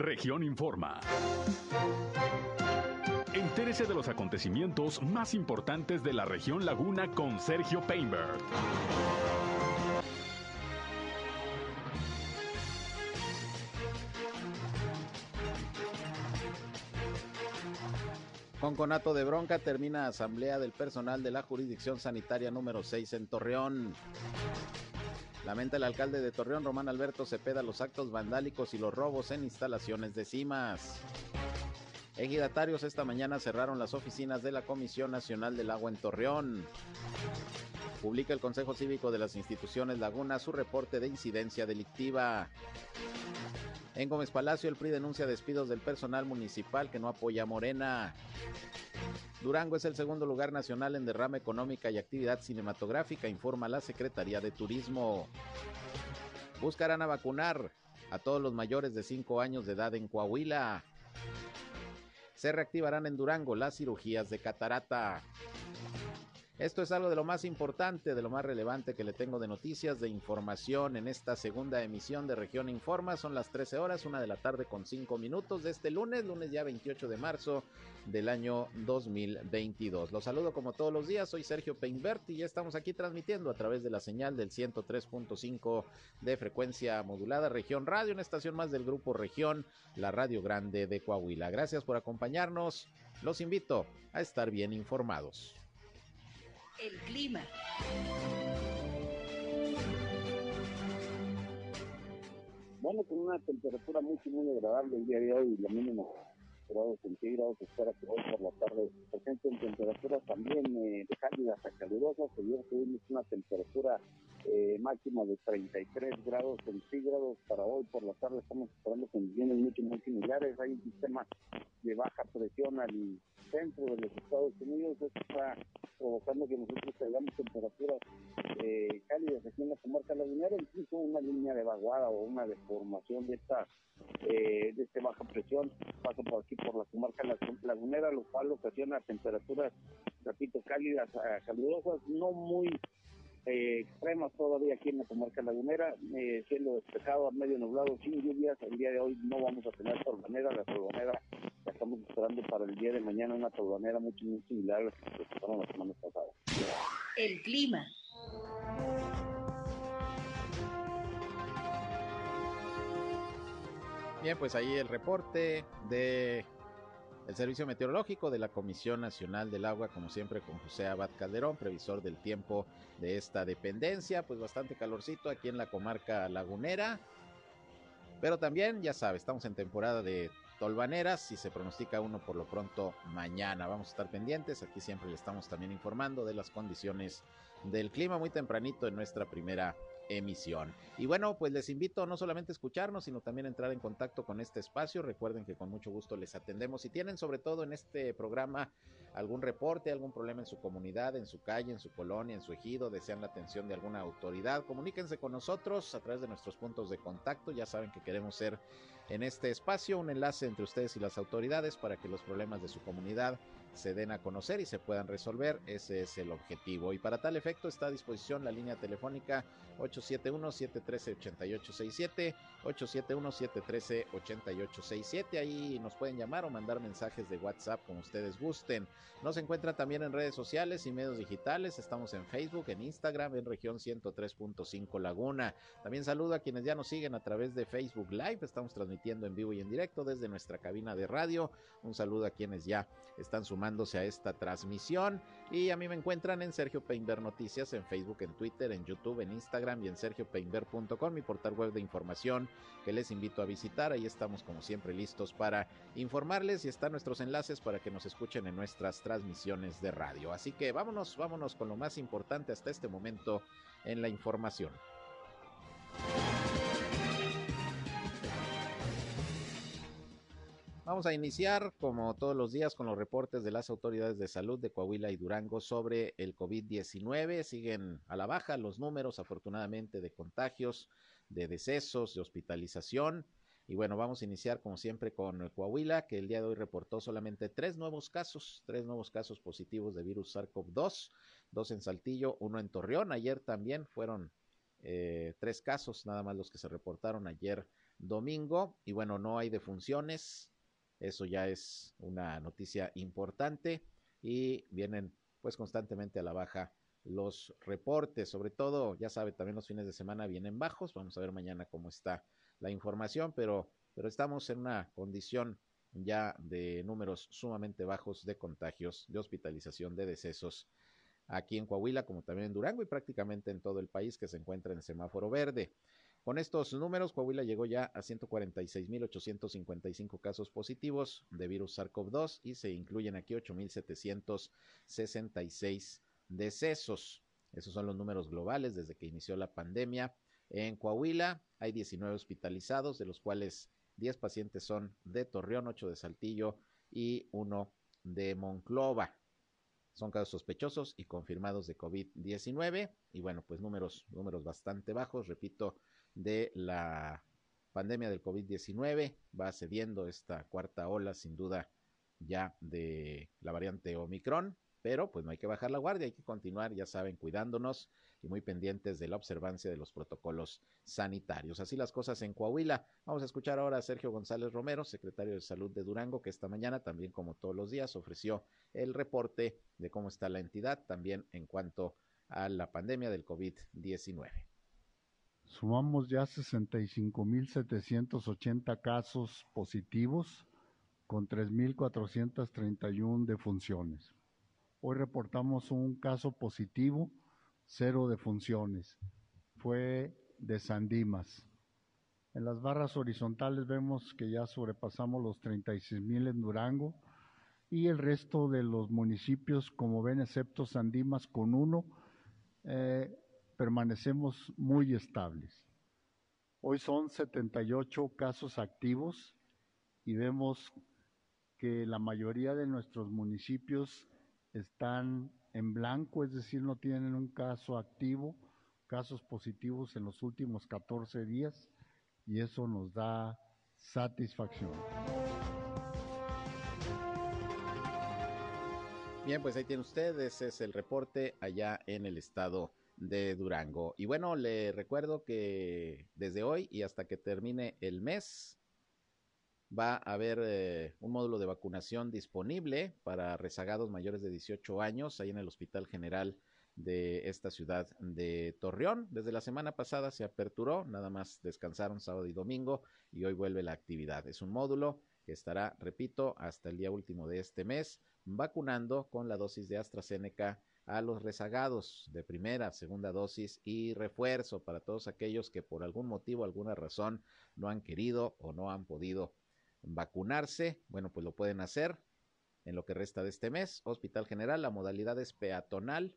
Región Informa. Entérese de los acontecimientos más importantes de la región Laguna con Sergio Painberg. Con conato de bronca termina asamblea del personal de la jurisdicción sanitaria número 6 en Torreón. Lamenta el alcalde de Torreón, Román Alberto Cepeda, los actos vandálicos y los robos en instalaciones de cimas. Ejidatarios esta mañana cerraron las oficinas de la Comisión Nacional del Agua en Torreón. Publica el Consejo Cívico de las Instituciones Laguna su reporte de incidencia delictiva. En Gómez Palacio, el PRI denuncia despidos del personal municipal que no apoya a Morena. Durango es el segundo lugar nacional en derrama económica y actividad cinematográfica, informa la Secretaría de Turismo. Buscarán a vacunar a todos los mayores de 5 años de edad en Coahuila. Se reactivarán en Durango las cirugías de catarata. Esto es algo de lo más importante, de lo más relevante que le tengo de noticias, de información en esta segunda emisión de Región Informa. Son las 13 horas, una de la tarde con 5 minutos de este lunes, lunes ya 28 de marzo del año 2022. Los saludo como todos los días, soy Sergio Peinbert y ya estamos aquí transmitiendo a través de la señal del 103.5 de frecuencia modulada Región Radio, una estación más del grupo Región, la Radio Grande de Coahuila. Gracias por acompañarnos. Los invito a estar bien informados. El clima. Bueno, con una temperatura muy, muy agradable el día de hoy, la mínima grados centígrados, espera que hoy por la tarde presenten temperaturas también eh, cálidas a calurosas, ayer tuvimos una temperatura eh, máxima de 33 grados centígrados. Para hoy por la tarde estamos esperando condiciones mucho muy similares. Hay un sistema de baja presión al centro de los Estados Unidos. Esto está provocando que nosotros tengamos temperaturas eh, cálidas aquí en la comarca lagunera, incluso una línea de vaguada o una deformación de esta eh, de esta baja presión pasa por aquí por la comarca lagunera, lo cual ocasiona temperaturas, repito, cálidas, calurosas, no muy eh, extremas todavía aquí en la comarca lagunera, eh, cielo despejado, a medio nublado, sin lluvias. El día de hoy no vamos a tener torbanera, la torbanera estamos esperando para el día de mañana, una torbanera mucho, muy similar a la que presentaron la semana pasada. El clima. Bien, pues ahí el reporte de el Servicio Meteorológico de la Comisión Nacional del Agua, como siempre, con José Abad Calderón, previsor del tiempo de esta dependencia. Pues bastante calorcito aquí en la comarca lagunera. Pero también, ya sabe, estamos en temporada de tolvaneras y se pronostica uno por lo pronto mañana. Vamos a estar pendientes. Aquí siempre le estamos también informando de las condiciones del clima muy tempranito en nuestra primera emisión. Y bueno, pues les invito no solamente a escucharnos, sino también a entrar en contacto con este espacio. Recuerden que con mucho gusto les atendemos. Si tienen sobre todo en este programa algún reporte, algún problema en su comunidad, en su calle, en su colonia, en su ejido, desean la atención de alguna autoridad, comuníquense con nosotros a través de nuestros puntos de contacto. Ya saben que queremos ser en este espacio un enlace entre ustedes y las autoridades para que los problemas de su comunidad se den a conocer y se puedan resolver. Ese es el objetivo. Y para tal efecto está a disposición la línea telefónica 871-713-8867, 871-713-8867. Ahí nos pueden llamar o mandar mensajes de WhatsApp como ustedes gusten. Nos encuentran también en redes sociales y medios digitales. Estamos en Facebook, en Instagram, en región 103.5 Laguna. También saludo a quienes ya nos siguen a través de Facebook Live. Estamos transmitiendo en vivo y en directo desde nuestra cabina de radio. Un saludo a quienes ya están sumándose a esta transmisión. Y a mí me encuentran en Sergio Peinber Noticias, en Facebook, en Twitter, en YouTube, en Instagram y en mi portal web de información que les invito a visitar. Ahí estamos como siempre listos para informarles y están nuestros enlaces para que nos escuchen en nuestras transmisiones de radio. Así que vámonos, vámonos con lo más importante hasta este momento en la información. Vamos a iniciar, como todos los días, con los reportes de las autoridades de salud de Coahuila y Durango sobre el COVID-19. Siguen a la baja los números, afortunadamente, de contagios, de decesos, de hospitalización. Y bueno, vamos a iniciar como siempre con Coahuila, que el día de hoy reportó solamente tres nuevos casos, tres nuevos casos positivos de virus SARS-CoV-2, dos en Saltillo, uno en Torreón. Ayer también fueron eh, tres casos, nada más los que se reportaron ayer domingo. Y bueno, no hay defunciones. Eso ya es una noticia importante. Y vienen pues constantemente a la baja los reportes, sobre todo, ya sabe, también los fines de semana vienen bajos, vamos a ver mañana cómo está la información, pero, pero estamos en una condición ya de números sumamente bajos de contagios, de hospitalización, de decesos aquí en Coahuila, como también en Durango y prácticamente en todo el país que se encuentra en semáforo verde. Con estos números, Coahuila llegó ya a 146.855 casos positivos de virus SARS-CoV-2 y se incluyen aquí 8.766 decesos. Esos son los números globales desde que inició la pandemia. En Coahuila hay 19 hospitalizados, de los cuales 10 pacientes son de Torreón, 8 de Saltillo y 1 de Monclova. Son casos sospechosos y confirmados de COVID-19 y bueno, pues números, números bastante bajos, repito, de la pandemia del COVID-19. Va cediendo esta cuarta ola sin duda ya de la variante Omicron pero pues no hay que bajar la guardia, hay que continuar, ya saben, cuidándonos y muy pendientes de la observancia de los protocolos sanitarios. Así las cosas en Coahuila. Vamos a escuchar ahora a Sergio González Romero, secretario de Salud de Durango, que esta mañana, también como todos los días, ofreció el reporte de cómo está la entidad, también en cuanto a la pandemia del COVID-19. Sumamos ya 65.780 casos positivos con 3.431 defunciones. Hoy reportamos un caso positivo, cero de funciones. Fue de Sandimas. En las barras horizontales vemos que ya sobrepasamos los 36 mil en Durango y el resto de los municipios, como ven, excepto Sandimas con uno, eh, permanecemos muy estables. Hoy son 78 casos activos y vemos que la mayoría de nuestros municipios están en blanco, es decir, no tienen un caso activo, casos positivos en los últimos 14 días y eso nos da satisfacción. Bien, pues ahí tiene usted, ese es el reporte allá en el estado de Durango. Y bueno, le recuerdo que desde hoy y hasta que termine el mes, va a haber eh, un módulo de vacunación disponible para rezagados mayores de 18 años ahí en el Hospital General de esta ciudad de Torreón. Desde la semana pasada se aperturó, nada más descansaron sábado y domingo y hoy vuelve la actividad. Es un módulo que estará, repito, hasta el día último de este mes, vacunando con la dosis de AstraZeneca a los rezagados de primera, segunda dosis y refuerzo para todos aquellos que por algún motivo, alguna razón no han querido o no han podido vacunarse, bueno, pues lo pueden hacer en lo que resta de este mes. Hospital General, la modalidad es peatonal.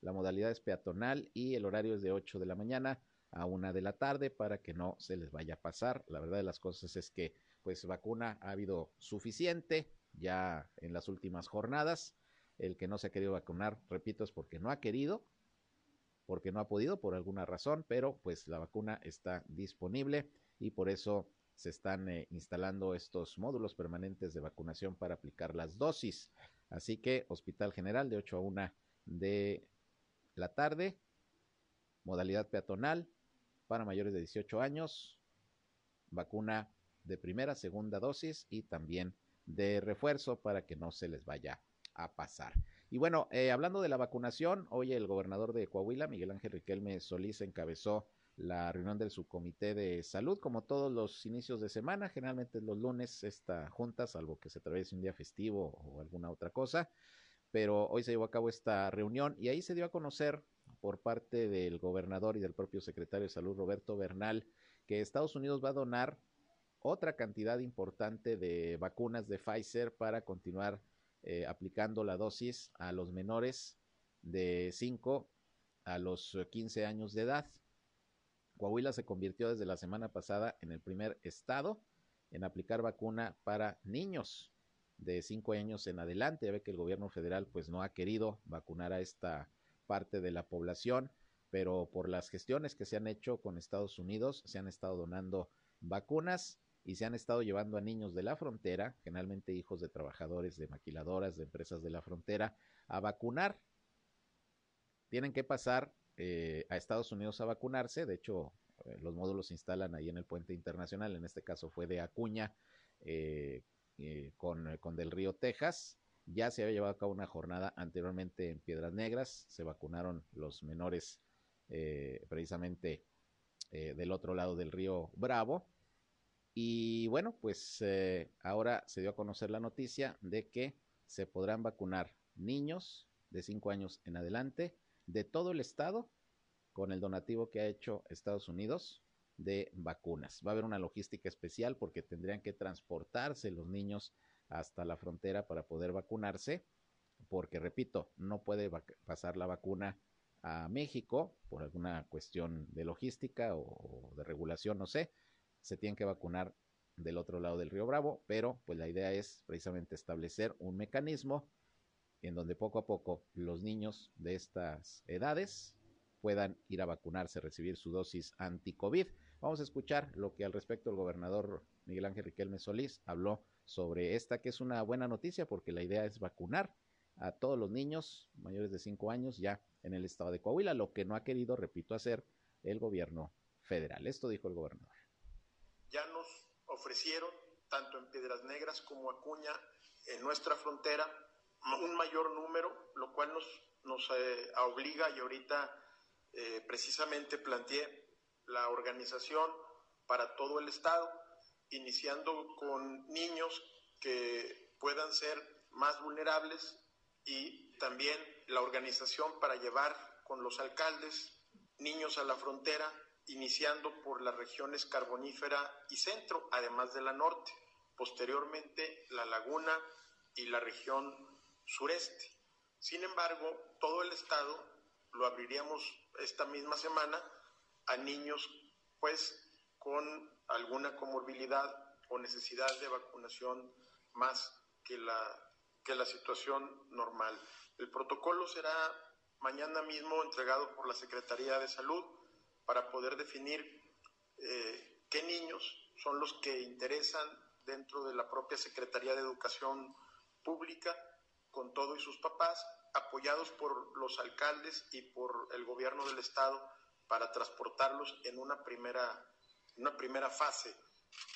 La modalidad es peatonal y el horario es de 8 de la mañana a 1 de la tarde para que no se les vaya a pasar. La verdad de las cosas es que pues vacuna ha habido suficiente ya en las últimas jornadas. El que no se ha querido vacunar, repito, es porque no ha querido, porque no ha podido por alguna razón, pero pues la vacuna está disponible y por eso se están eh, instalando estos módulos permanentes de vacunación para aplicar las dosis. Así que Hospital General de 8 a 1 de la tarde, modalidad peatonal para mayores de 18 años, vacuna de primera, segunda dosis y también de refuerzo para que no se les vaya a pasar. Y bueno, eh, hablando de la vacunación, hoy el gobernador de Coahuila, Miguel Ángel Riquelme Solís, encabezó la reunión del subcomité de salud, como todos los inicios de semana, generalmente los lunes esta junta, salvo que se atraviese un día festivo o alguna otra cosa, pero hoy se llevó a cabo esta reunión y ahí se dio a conocer por parte del gobernador y del propio secretario de salud, Roberto Bernal, que Estados Unidos va a donar otra cantidad importante de vacunas de Pfizer para continuar eh, aplicando la dosis a los menores de 5 a los 15 años de edad. Coahuila se convirtió desde la semana pasada en el primer estado en aplicar vacuna para niños de 5 años en adelante. Ya ve que el gobierno federal pues no ha querido vacunar a esta parte de la población, pero por las gestiones que se han hecho con Estados Unidos se han estado donando vacunas y se han estado llevando a niños de la frontera, generalmente hijos de trabajadores de maquiladoras, de empresas de la frontera, a vacunar. Tienen que pasar eh, a Estados Unidos a vacunarse. De hecho, eh, los módulos se instalan ahí en el puente internacional, en este caso fue de Acuña eh, con, con Del Río, Texas. Ya se había llevado a cabo una jornada anteriormente en Piedras Negras, se vacunaron los menores precisamente del otro lado del río Bravo. Y bueno, pues ahora se dio a conocer la noticia de que se podrán vacunar niños de 5 años en adelante de todo el estado con el donativo que ha hecho Estados Unidos de vacunas. Va a haber una logística especial porque tendrían que transportarse los niños hasta la frontera para poder vacunarse, porque repito, no puede pasar la vacuna a México por alguna cuestión de logística o de regulación, no sé. Se tienen que vacunar del otro lado del río Bravo, pero pues la idea es precisamente establecer un mecanismo en donde poco a poco los niños de estas edades puedan ir a vacunarse, recibir su dosis anti-COVID. Vamos a escuchar lo que al respecto el gobernador Miguel Ángel Riquelme Solís habló sobre esta, que es una buena noticia porque la idea es vacunar a todos los niños mayores de 5 años ya en el estado de Coahuila, lo que no ha querido, repito, hacer el gobierno federal. Esto dijo el gobernador. Ya nos ofrecieron, tanto en Piedras Negras como Acuña, en nuestra frontera, un mayor número, lo cual nos, nos eh, obliga y ahorita eh, precisamente planteé la organización para todo el Estado, iniciando con niños que puedan ser más vulnerables y también la organización para llevar con los alcaldes niños a la frontera, iniciando por las regiones carbonífera y centro, además de la norte, posteriormente la laguna y la región sureste. Sin embargo, todo el estado lo abriríamos esta misma semana a niños pues con alguna comorbilidad o necesidad de vacunación más que la, que la situación normal. El protocolo será mañana mismo entregado por la Secretaría de Salud para poder definir eh, qué niños son los que interesan dentro de la propia Secretaría de Educación Pública con todo y sus papás apoyados por los alcaldes y por el gobierno del estado para transportarlos en una primera, una primera fase.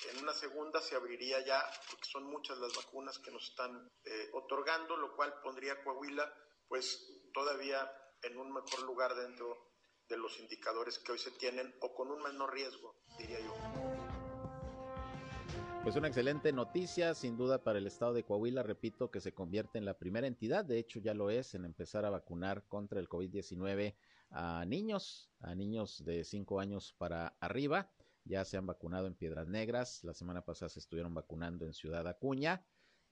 En una segunda se abriría ya, porque son muchas las vacunas que nos están eh, otorgando, lo cual pondría Coahuila pues todavía en un mejor lugar dentro de los indicadores que hoy se tienen o con un menor riesgo, diría yo. Pues una excelente noticia, sin duda, para el estado de Coahuila. Repito que se convierte en la primera entidad, de hecho ya lo es, en empezar a vacunar contra el COVID-19 a niños, a niños de 5 años para arriba. Ya se han vacunado en Piedras Negras. La semana pasada se estuvieron vacunando en Ciudad Acuña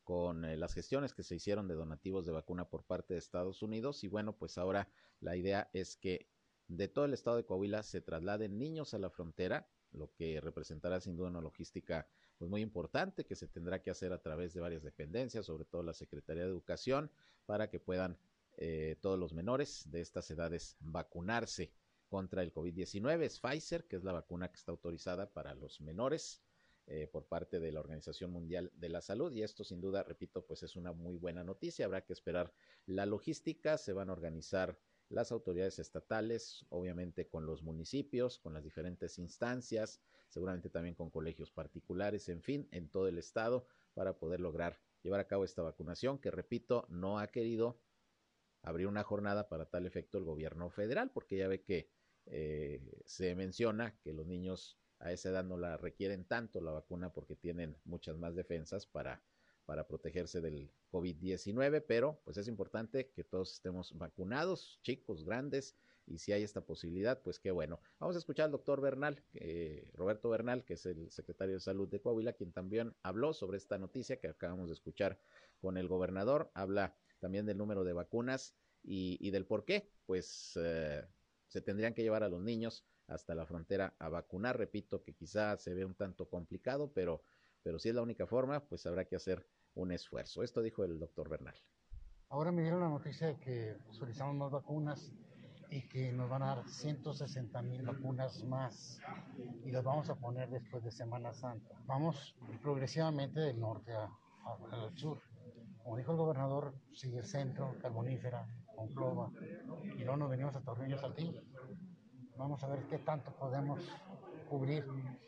con eh, las gestiones que se hicieron de donativos de vacuna por parte de Estados Unidos. Y bueno, pues ahora la idea es que de todo el estado de Coahuila se trasladen niños a la frontera, lo que representará sin duda una logística pues muy importante que se tendrá que hacer a través de varias dependencias, sobre todo la Secretaría de Educación, para que puedan eh, todos los menores de estas edades vacunarse contra el COVID-19. Es Pfizer, que es la vacuna que está autorizada para los menores eh, por parte de la Organización Mundial de la Salud. Y esto sin duda, repito, pues es una muy buena noticia. Habrá que esperar la logística, se van a organizar las autoridades estatales, obviamente con los municipios, con las diferentes instancias, seguramente también con colegios particulares, en fin, en todo el estado, para poder lograr llevar a cabo esta vacunación que, repito, no ha querido abrir una jornada para tal efecto el gobierno federal, porque ya ve que eh, se menciona que los niños a esa edad no la requieren tanto la vacuna porque tienen muchas más defensas para para protegerse del COVID-19, pero pues es importante que todos estemos vacunados, chicos, grandes, y si hay esta posibilidad, pues qué bueno. Vamos a escuchar al doctor Bernal, Roberto Bernal, que es el secretario de Salud de Coahuila, quien también habló sobre esta noticia que acabamos de escuchar con el gobernador, habla también del número de vacunas y, del por qué, pues eh, se tendrían que llevar a los niños hasta la frontera a vacunar, repito que quizá se ve un tanto complicado, pero pero si es la única forma, pues habrá que hacer un esfuerzo. Esto dijo el doctor Bernal. Ahora me dieron la noticia de que solicitamos más vacunas y que nos van a dar 160 mil vacunas más y las vamos a poner después de Semana Santa. Vamos progresivamente del norte al sur. Como dijo el gobernador, sigue el centro, Carbonífera, Conclova y luego nos venimos a Tornillos Saltillo. Vamos a ver qué tanto podemos cubrir.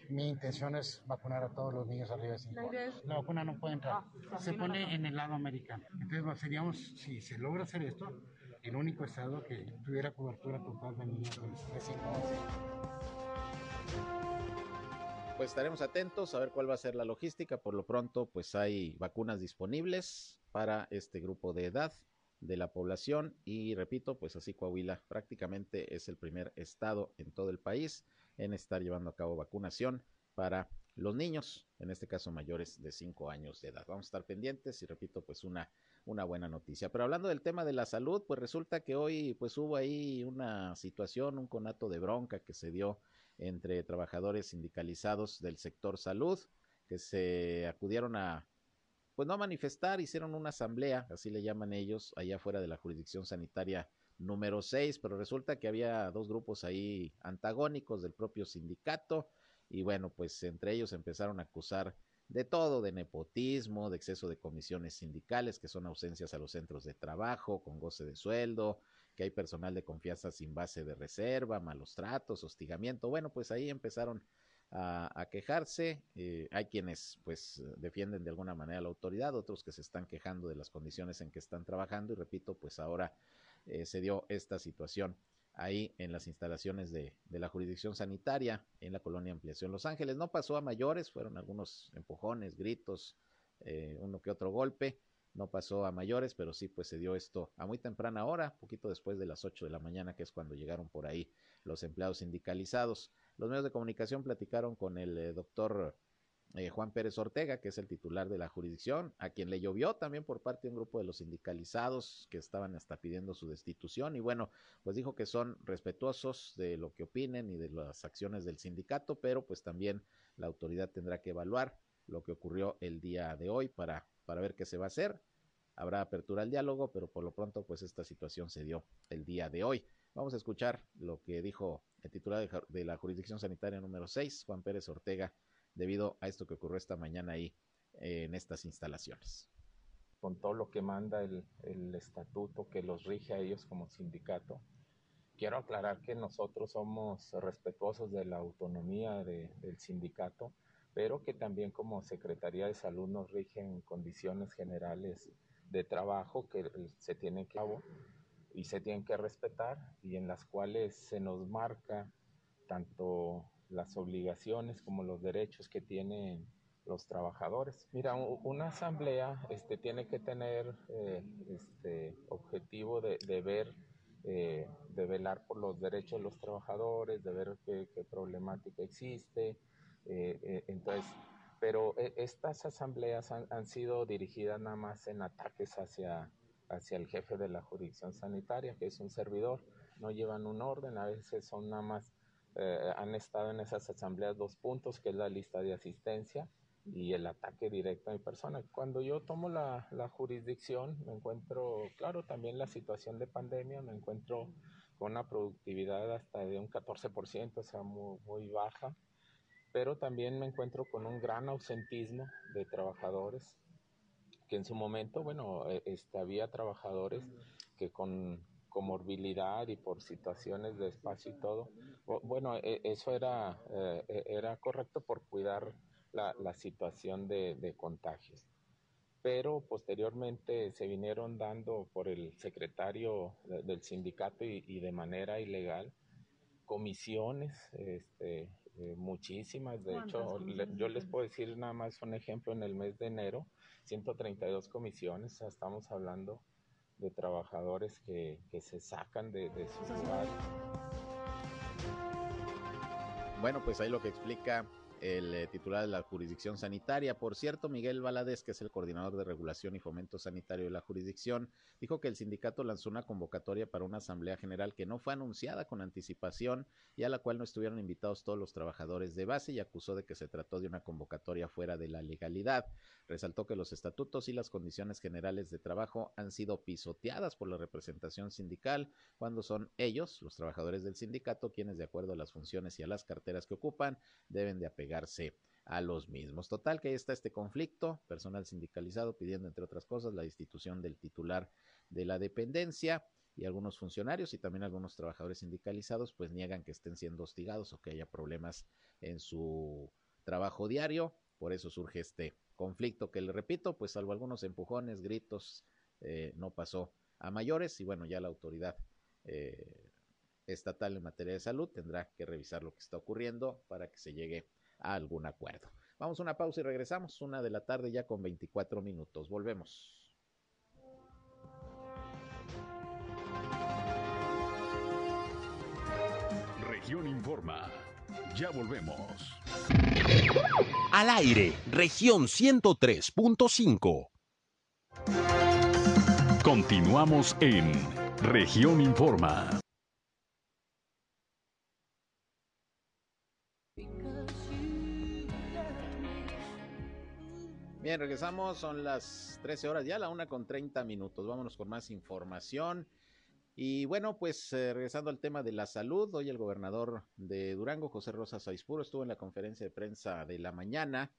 Mi intención es vacunar a todos los niños arriba de 5 años. La vacuna no puede entrar. Ah, se pone en el lado americano. Entonces seríamos, si se logra hacer esto, el único estado que tuviera cobertura total de niños de 5 años. Pues estaremos atentos a ver cuál va a ser la logística. Por lo pronto, pues hay vacunas disponibles para este grupo de edad de la población y repito, pues así Coahuila prácticamente es el primer estado en todo el país en estar llevando a cabo vacunación para los niños, en este caso mayores de 5 años de edad. Vamos a estar pendientes y repito, pues una, una buena noticia. Pero hablando del tema de la salud, pues resulta que hoy pues hubo ahí una situación, un conato de bronca que se dio entre trabajadores sindicalizados del sector salud que se acudieron a pues no a manifestar, hicieron una asamblea, así le llaman ellos, allá fuera de la jurisdicción sanitaria número 6, pero resulta que había dos grupos ahí antagónicos del propio sindicato y bueno, pues entre ellos empezaron a acusar de todo, de nepotismo, de exceso de comisiones sindicales, que son ausencias a los centros de trabajo, con goce de sueldo, que hay personal de confianza sin base de reserva, malos tratos, hostigamiento. Bueno, pues ahí empezaron a, quejarse. Eh, hay quienes pues defienden de alguna manera la autoridad, otros que se están quejando de las condiciones en que están trabajando y repito, pues ahora eh, se dio esta situación ahí en las instalaciones de, de, la jurisdicción sanitaria en la colonia Ampliación Los Ángeles. No pasó a mayores, fueron algunos empujones, gritos, eh, uno que otro golpe. No pasó a mayores, pero sí, pues se dio esto a muy temprana hora, poquito después de las 8 de la mañana, que es cuando llegaron por ahí los empleados sindicalizados. Los medios de comunicación platicaron con el eh, doctor eh, Juan Pérez Ortega, que es el titular de la jurisdicción, a quien le llovió también por parte de un grupo de los sindicalizados que estaban hasta pidiendo su destitución. Y bueno, pues dijo que son respetuosos de lo que opinen y de las acciones del sindicato, pero pues también la autoridad tendrá que evaluar lo que ocurrió el día de hoy para, para ver qué se va a hacer. Habrá apertura al diálogo, pero por lo pronto pues esta situación se dio el día de hoy. Vamos a escuchar lo que dijo el titular de la jurisdicción sanitaria número 6, Juan Pérez Ortega, debido a esto que ocurrió esta mañana ahí eh, en estas instalaciones. Con todo lo que manda el, estatuto que los rige a ellos como sindicato, quiero aclarar que nosotros somos respetuosos de la autonomía del sindicato, pero que también como Secretaría de Salud nos rigen condiciones generales de trabajo que se tienen que y se tienen que respetar y en las cuales se nos marca tanto las obligaciones como los derechos que tienen los trabajadores. Mira, una asamblea este, tiene que tener eh, este objetivo de, ver, eh, de velar por los derechos de los trabajadores, de ver qué, problemática existe. Eh, entonces, pero estas asambleas han, han sido dirigidas nada más en ataques hacia hacia el jefe de la jurisdicción sanitaria, que es un servidor. No llevan un orden, a veces son nada más, eh, han estado en esas asambleas dos puntos, que es la lista de asistencia y el ataque directo a mi persona. Cuando yo tomo la, la jurisdicción, me encuentro, claro, también la situación de pandemia, me encuentro con una productividad hasta de un 14%, o sea, muy, muy baja, pero también me encuentro con un gran ausentismo de trabajadores que en su momento, bueno, e, este, había trabajadores que con comorbilidad y por situaciones de espacio y todo, bueno, e, eso era, eh, e, era correcto por cuidar la, la situación de, de, contagios. Pero posteriormente se vinieron dando por el secretario del sindicato y, y de manera ilegal comisiones este, eh, muchísimas, de hecho, yo les puedo decir nada más un ejemplo, en el mes de enero, 132 comisiones, estamos hablando de trabajadores que, que se sacan de, de sus lugares. Bueno, pues ahí lo que explica el eh, titular de la jurisdicción sanitaria. Por cierto, Miguel Valadez, que es el coordinador de regulación y fomento sanitario de la jurisdicción, dijo que el sindicato lanzó una convocatoria para una asamblea general que no fue anunciada con anticipación y a la cual no estuvieron invitados todos los trabajadores de base y acusó de que se trató de una convocatoria fuera de la legalidad. Resaltó que los estatutos y las condiciones generales de trabajo han sido pisoteadas por la representación sindical cuando son ellos, los trabajadores del sindicato, quienes de acuerdo a las funciones y a las carteras que ocupan deben de apegar a los mismos. Total que ahí está este conflicto, personal sindicalizado pidiendo, entre otras cosas, la destitución del titular de la dependencia. y algunos funcionarios y también algunos trabajadores sindicalizados pues niegan que estén siendo hostigados o que haya problemas en su trabajo diario. Por eso surge este conflicto que le repito, pues salvo algunos empujones, gritos, eh, no pasó a mayores y bueno, ya la autoridad eh, estatal en materia de salud tendrá que revisar lo que está ocurriendo para que se llegue a algún acuerdo. Vamos a una pausa y regresamos, una de la tarde ya con 24 minutos. Volvemos. Región Informa. Ya volvemos. Al aire, región 103.5. Continuamos en región Informa. Bien, regresamos, son las 13 horas ya, la una con 30 minutos. Vámonos con más información. Y bueno, pues eh, regresando al tema de la salud, hoy el gobernador de Durango, José Rosa Saispuro, estuvo en la conferencia de prensa de la mañana,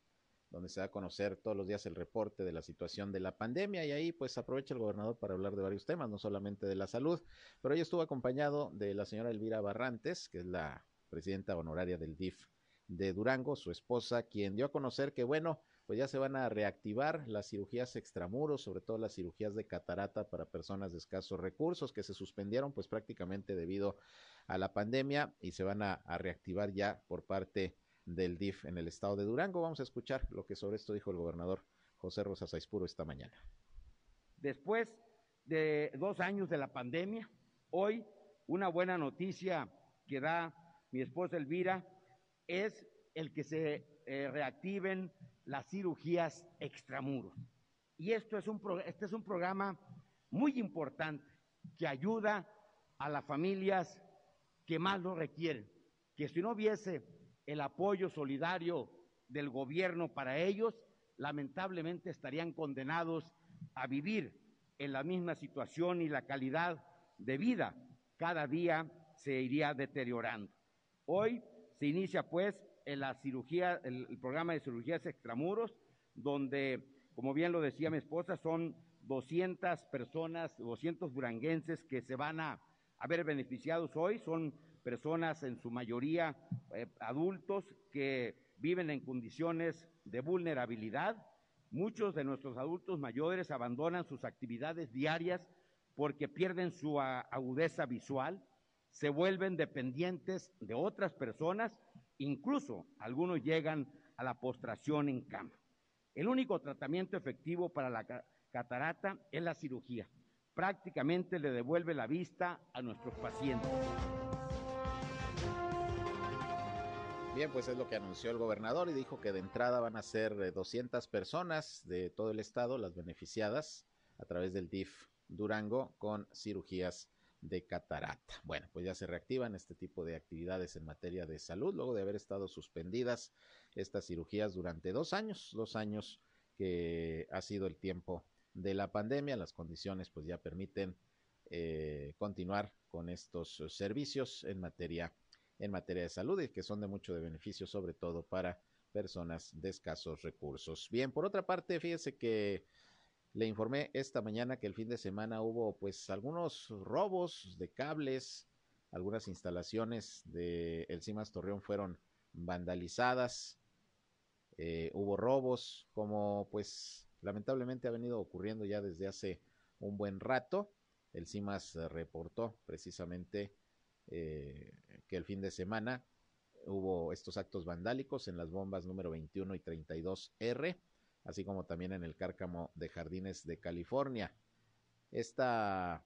donde se da a conocer todos los días el reporte de la situación de la pandemia y ahí pues aprovecha el gobernador para hablar de varios temas, no solamente de la salud, pero hoy estuvo acompañado de la señora Elvira Barrantes, que es la presidenta honoraria del DIF de Durango, su esposa, quien dio a conocer que bueno, pues ya se van a reactivar las cirugías extramuros, sobre todo las cirugías de catarata para personas de escasos recursos que se suspendieron pues prácticamente debido a la pandemia y se van a, reactivar ya por parte del DIF en el estado de Durango. Vamos a escuchar lo que sobre esto dijo el gobernador José Rosas Aispuro esta mañana. Después de dos años de la pandemia, hoy una buena noticia que da mi esposa Elvira es el que se eh, reactiven las cirugías extramuros. Y esto es un, este es un programa muy importante que ayuda a las familias que más lo requieren, que si no hubiese el apoyo solidario del gobierno para ellos, lamentablemente estarían condenados a vivir en la misma situación y la calidad de vida cada día se iría deteriorando. Hoy se inicia pues la cirugía, el, programa de cirugías extramuros, donde, como bien lo decía mi esposa, son 200 personas, 200 buranguenses que se van a, ver beneficiados hoy. Son personas en su mayoría eh, adultos que viven en condiciones de vulnerabilidad. Muchos de nuestros adultos mayores abandonan sus actividades diarias porque pierden su agudeza visual, se vuelven dependientes de otras personas Incluso algunos llegan a la postración en cama. El único tratamiento efectivo para la catarata es la cirugía. Prácticamente le devuelve la vista a nuestros pacientes. Bien, pues es lo que anunció el gobernador y dijo que de entrada van a ser 200 eh, personas de todo el estado las beneficiadas a través del DIF Durango con cirugías de catarata. Bueno, pues ya se reactivan este tipo de actividades en materia de salud luego de haber estado suspendidas estas cirugías durante dos años, dos años que ha sido el tiempo de la pandemia. Las condiciones pues ya permiten eh, continuar con estos servicios en materia en materia de salud y que son de mucho de beneficio sobre todo para personas de escasos recursos. Bien, por otra parte, fíjese que le informé esta mañana que el fin de semana hubo pues algunos robos de cables, algunas instalaciones de El Cimas Torreón fueron vandalizadas, eh, hubo robos, como pues lamentablemente ha venido ocurriendo ya desde hace un buen rato. El CIMAS reportó precisamente eh, que el fin de semana hubo estos actos vandálicos en las bombas número 21 y 32R así como también en el cárcamo de Jardines de California. Esta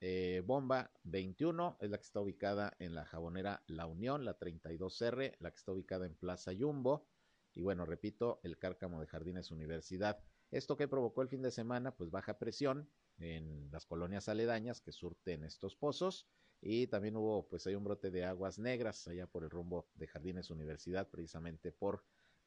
eh, bomba 21 es la que está ubicada en la jabonera La Unión, la 32R, la que está ubicada en Plaza Yumbo. Y bueno, repito, el cárcamo de Jardines Universidad. Esto que provocó el fin de semana, pues baja presión en las colonias aledañas que surten estos pozos. Y también hubo, pues hay un brote de aguas negras allá por el rumbo de Jardines Universidad, precisamente por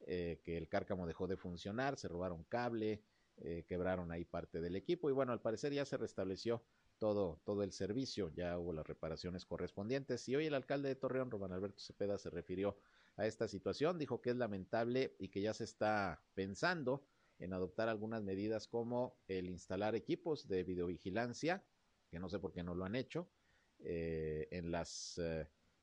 eh, que el cárcamo dejó de funcionar, se robaron cable, eh, quebraron ahí parte del equipo y bueno, al parecer ya se restableció todo, todo el servicio, ya hubo las reparaciones correspondientes. Y hoy el alcalde de Torreón, Román Alberto Cepeda, se refirió a esta situación, dijo que es lamentable y que ya se está pensando en adoptar algunas medidas como el instalar equipos de videovigilancia que no sé por qué no lo han hecho, eh, en las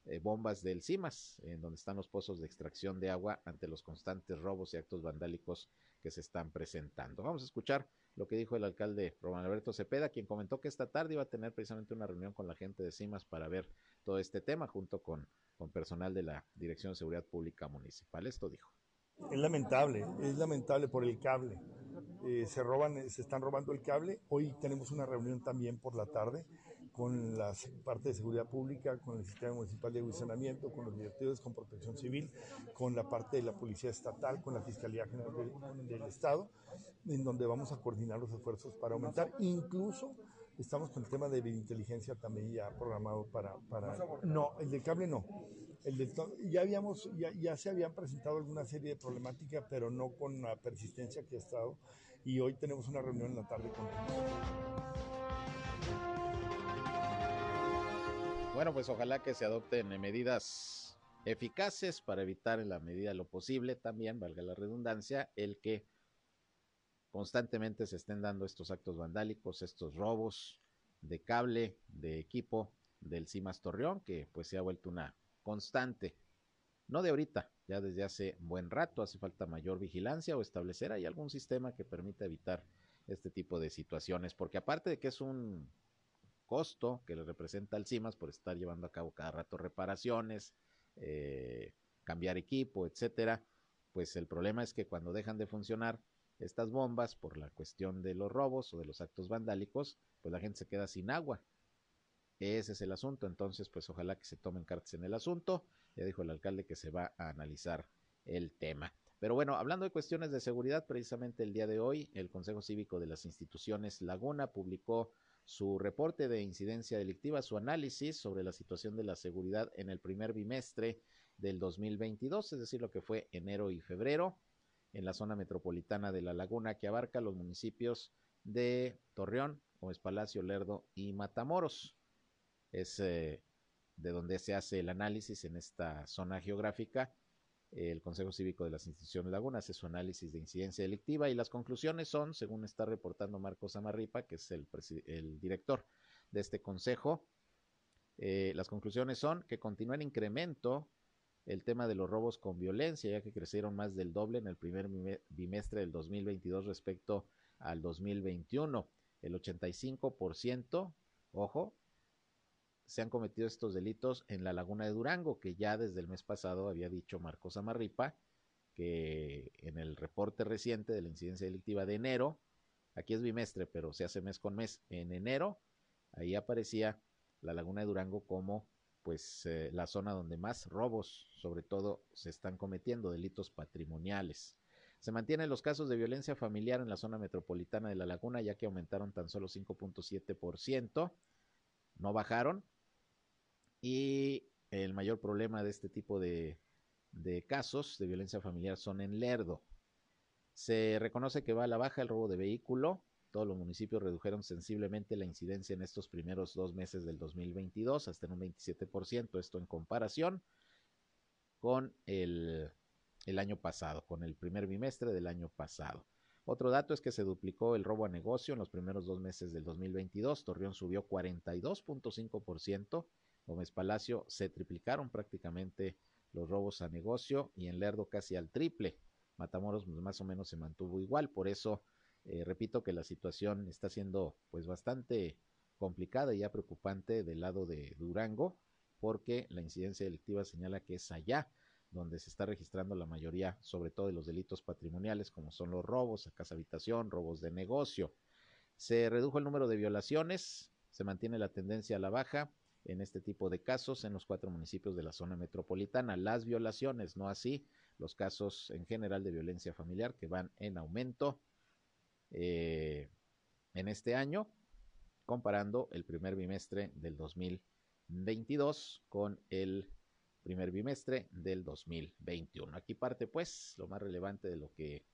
eh, bombas del CIMAS, en donde están los pozos de extracción de agua ante los constantes robos y actos vandálicos que se están presentando. Vamos a escuchar lo que dijo el alcalde Román Alberto Cepeda, quien comentó que esta tarde iba a tener precisamente una reunión con la gente de CIMAS para ver todo este tema junto con, con personal de la Dirección de Seguridad Pública Municipal. Esto dijo. Es lamentable, es lamentable por el cable. Eh, se roban, se están robando el cable. Hoy tenemos una reunión también por la tarde con la parte de seguridad pública, con el sistema municipal de avisionamiento, con los directivos con protección civil, con la parte de la policía estatal, con la Fiscalía General del, Estado, en donde vamos a coordinar los esfuerzos para aumentar. Incluso estamos con el tema de inteligencia también ya programado para, para... No, el del cable no. El del, ya, habíamos, ya, ya se habían presentado alguna serie de problemáticas, pero no con la persistencia que ha estado. Y hoy tenemos una reunión en la tarde con Bueno, pues ojalá que se adopten medidas eficaces para evitar en la medida lo posible también, valga la redundancia, el que constantemente se estén dando estos actos vandálicos, estos robos de cable, de equipo del CIMAS Torreón, que pues se ha vuelto una constante. No de ahorita, ya desde hace buen rato hace falta mayor vigilancia o establecer ahí algún sistema que permita evitar este tipo de situaciones, porque aparte de que es un costo que le representa al CIMAS por estar llevando a cabo cada rato reparaciones, eh, cambiar equipo, etcétera, pues el problema es que cuando dejan de funcionar estas bombas por la cuestión de los robos o de los actos vandálicos, pues la gente se queda sin agua. Ese es el asunto, entonces pues ojalá que se tomen cartas en el asunto. Ya dijo el alcalde que se va a analizar el tema. Pero bueno, hablando de cuestiones de seguridad, precisamente el día de hoy el Consejo Cívico de las Instituciones Laguna publicó su reporte de incidencia delictiva, su análisis sobre la situación de la seguridad en el primer bimestre del 2022, es decir, lo que fue enero y febrero, en la zona metropolitana de La Laguna, que abarca los municipios de Torreón, Gómez Palacio, Lerdo y Matamoros. Es eh, de donde se hace el análisis en esta zona geográfica el Consejo Cívico de las Instituciones Laguna hace su análisis de incidencia delictiva y las conclusiones son, según está reportando Marcos Amarripa, que es el, director de este consejo, eh, las conclusiones son que continúa en incremento el tema de los robos con violencia, ya que crecieron más del doble en el primer bimestre del 2022 respecto al 2021. El 85%, ojo, se han cometido estos delitos en la laguna de Durango, que ya desde el mes pasado había dicho Marcos Amarripa, que en el reporte reciente de la incidencia delictiva de enero, aquí es bimestre, pero se hace mes con mes, en enero, ahí aparecía la laguna de Durango como pues eh, la zona donde más robos, sobre todo, se están cometiendo, delitos patrimoniales. Se mantienen los casos de violencia familiar en la zona metropolitana de la laguna, ya que aumentaron tan solo 5.7%, no bajaron, y el mayor problema de este tipo de, casos de violencia familiar son en Lerdo. Se reconoce que va a la baja el robo de vehículo. Todos los municipios redujeron sensiblemente la incidencia en estos primeros dos meses del 2022, hasta en un 27%, esto en comparación con el, el año pasado, con el primer bimestre del año pasado. Otro dato es que se duplicó el robo a negocio en los primeros dos meses del 2022. Torreón subió 42.5%, Gómez Palacio se triplicaron prácticamente los robos a negocio y en Lerdo casi al triple. Matamoros pues, más o menos se mantuvo igual, por eso eh, repito que la situación está siendo pues bastante complicada y ya preocupante del lado de Durango, porque la incidencia delictiva señala que es allá donde se está registrando la mayoría, sobre todo de los delitos patrimoniales, como son los robos a casa habitación, robos de negocio. Se redujo el número de violaciones, se mantiene la tendencia a la baja, en este tipo de casos en los cuatro municipios de la zona metropolitana. Las violaciones, no así los casos en general de violencia familiar que van en aumento eh, en este año, comparando el primer bimestre del 2022 con el primer bimestre del 2021. Aquí parte pues lo más relevante de lo que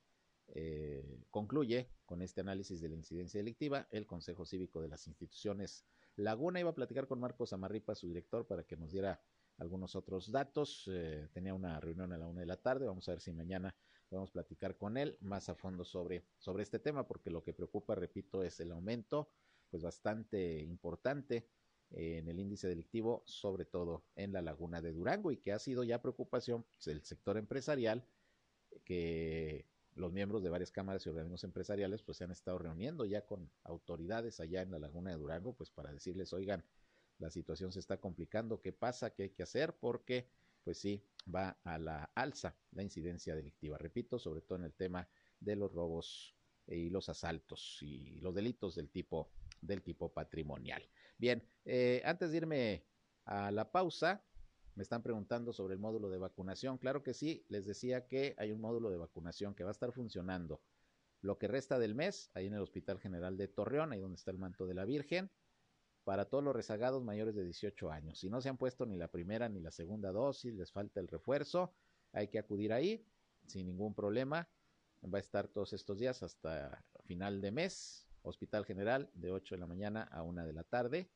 eh, concluye con este análisis de la incidencia delictiva el Consejo Cívico de las Instituciones Laguna. Iba a platicar con Marcos Amarripa, su director, para que nos diera algunos otros datos. Eh, tenía una reunión a la una de la tarde. Vamos a ver si mañana podemos platicar con él más a fondo sobre, sobre este tema, porque lo que preocupa, repito, es el aumento pues bastante importante en el índice delictivo, sobre todo en la laguna de Durango, y que ha sido ya preocupación del sector empresarial, que los miembros de varias cámaras y organismos empresariales pues se han estado reuniendo ya con autoridades allá en la laguna de Durango, pues para decirles, oigan, la situación se está complicando, ¿qué pasa? ¿Qué hay que hacer? Porque pues sí, va a la alza la incidencia delictiva. Repito, sobre todo en el tema de los robos y los asaltos y los delitos del tipo del tipo patrimonial. Bien, eh, antes de irme a la pausa, me están preguntando sobre el módulo de vacunación. Claro que sí, les decía que hay un módulo de vacunación que va a estar funcionando lo que resta del mes, ahí en el Hospital General de Torreón, ahí donde está el manto de la Virgen, para todos los rezagados mayores de 18 años. Si no se han puesto ni la primera ni la segunda dosis, les falta el refuerzo, hay que acudir ahí sin ningún problema. Va a estar todos estos días hasta final de mes, Hospital General de 8 de la mañana a 1 de la tarde.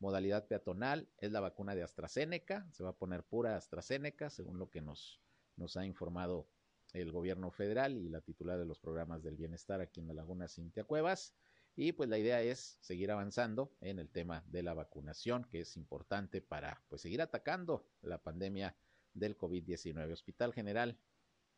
Modalidad peatonal es la vacuna de AstraZeneca, se va a poner pura AstraZeneca, según lo que nos, nos ha informado el gobierno federal y la titular de los programas del bienestar aquí en la Laguna Cintia Cuevas. Y pues la idea es seguir avanzando en el tema de la vacunación, que es importante para pues seguir atacando la pandemia del COVID-19. Hospital General,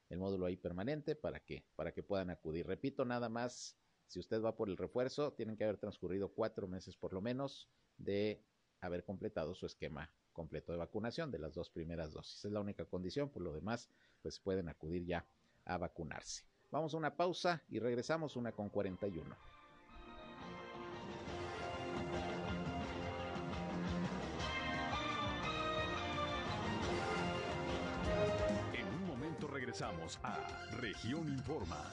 el módulo ahí permanente para que, para que puedan acudir. Repito, nada más si usted va por el refuerzo, tienen que haber transcurrido cuatro meses por lo menos de haber completado su esquema completo de vacunación de las dos primeras dosis. Es la única condición, por lo demás, pues pueden acudir ya a vacunarse. Vamos a una pausa y regresamos una con 41. En un momento regresamos a Región Informa.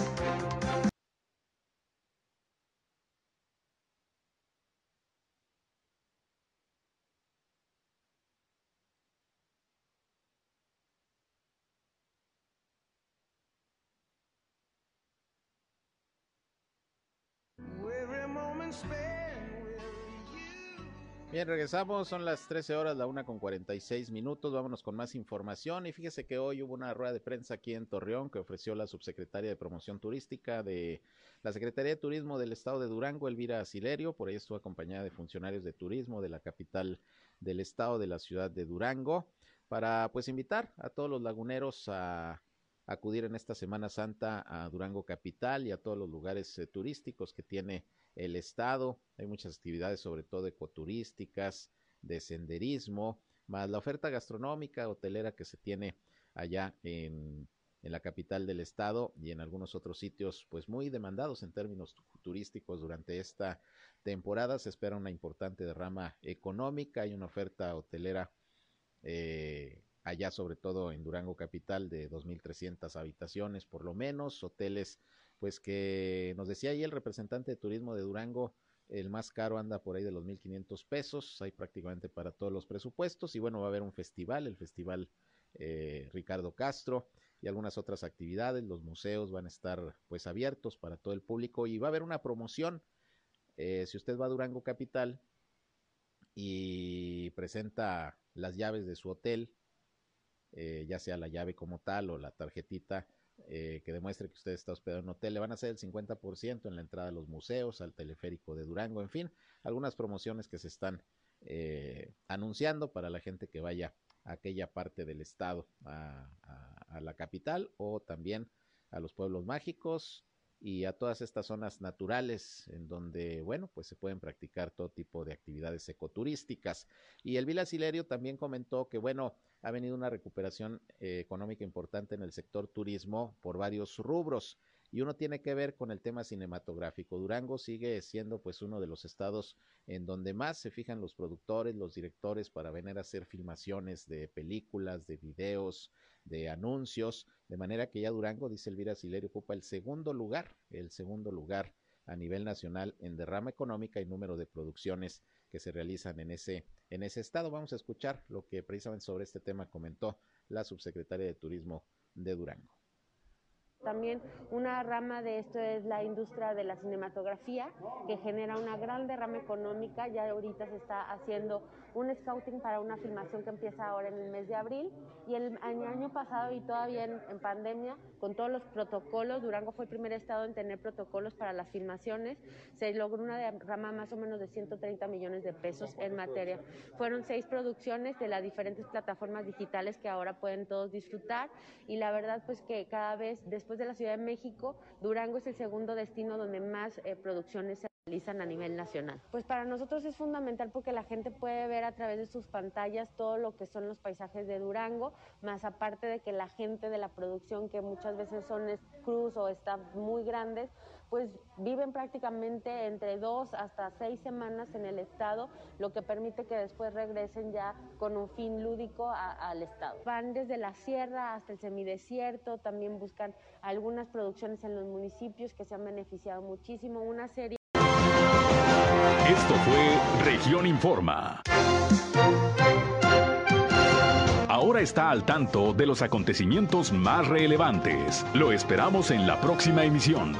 Bien, regresamos, son las 13 horas, la una con 46 minutos, vámonos con más información y fíjese que hoy hubo una rueda de prensa aquí en Torreón que ofreció la subsecretaria de Promoción Turística de la Secretaría de Turismo del Estado de Durango, Elvira Silerio, por ahí estuvo acompañada de funcionarios de turismo de la capital del estado de la ciudad de Durango, para pues invitar a todos los laguneros a acudir en esta Semana Santa a Durango Capital y a todos los lugares eh, turísticos que tiene el estado. Hay muchas actividades, sobre todo ecoturísticas, de senderismo, más la oferta gastronómica, hotelera que se tiene allá en, en la capital del estado y en algunos otros sitios, pues muy demandados en términos turísticos durante esta temporada. Se espera una importante derrama económica y una oferta hotelera eh, allá sobre todo en Durango Capital de 2.300 habitaciones por lo menos, hoteles pues que nos decía ahí el representante de turismo de Durango, el más caro anda por ahí de los 1.500 pesos, hay prácticamente para todos los presupuestos y bueno, va a haber un festival, el festival eh, Ricardo Castro y algunas otras actividades, los museos van a estar pues abiertos para todo el público y va a haber una promoción, eh, si usted va a Durango Capital y presenta las llaves de su hotel, eh, ya sea la llave como tal o la tarjetita, eh, que demuestre que usted está hospedado en un hotel, le van a hacer el 50% en la entrada a los museos, al teleférico de Durango, en fin, algunas promociones que se están eh, anunciando para la gente que vaya a aquella parte del estado, a, a la capital o también a los pueblos mágicos y a todas estas zonas naturales en donde, bueno, pues se pueden practicar todo tipo de actividades ecoturísticas. Y el Vila Silerio también comentó que, bueno, ha venido una recuperación eh, económica importante en el sector turismo por varios rubros y uno tiene que ver con el tema cinematográfico. Durango sigue siendo pues uno de los estados en donde más se fijan los productores, los directores para venir a hacer filmaciones de películas, de videos, de anuncios, de manera que ya Durango, dice Elvira Silerio, ocupa el segundo lugar, el segundo lugar a nivel nacional en derrama económica y número de producciones que se realizan en ese, en ese estado. Vamos a escuchar lo que precisamente sobre este tema comentó la subsecretaria de Turismo de Durango. También una rama de esto es la industria de la cinematografía, que genera una gran derrama económica. Ya ahorita se está haciendo un scouting para una filmación que empieza ahora en el mes de abril. Y el año, pasado y todavía en, en, pandemia, con todos los protocolos, Durango fue el primer estado en tener protocolos para las filmaciones. Se logró una derrama más o menos de 130 millones de pesos en materia. Fueron seis producciones de las diferentes plataformas digitales que ahora pueden todos disfrutar. Y la verdad, pues que cada vez después de la Ciudad de México, Durango es el segundo destino donde más eh, producciones se realizan a nivel nacional. Pues para nosotros es fundamental porque la gente puede ver a través de sus pantallas todo lo que son los paisajes de Durango, más aparte de que la gente de la producción, que muchas veces son cruz o staff muy grandes, pues viven prácticamente entre dos hasta seis semanas en el estado, lo que permite que después regresen ya con un fin lúdico al estado. Van desde la sierra hasta el semidesierto, también buscan algunas producciones en los municipios que se han beneficiado muchísimo, una serie. Esto fue Región Informa. Ahora está al tanto de los acontecimientos más relevantes. Lo esperamos en la próxima emisión.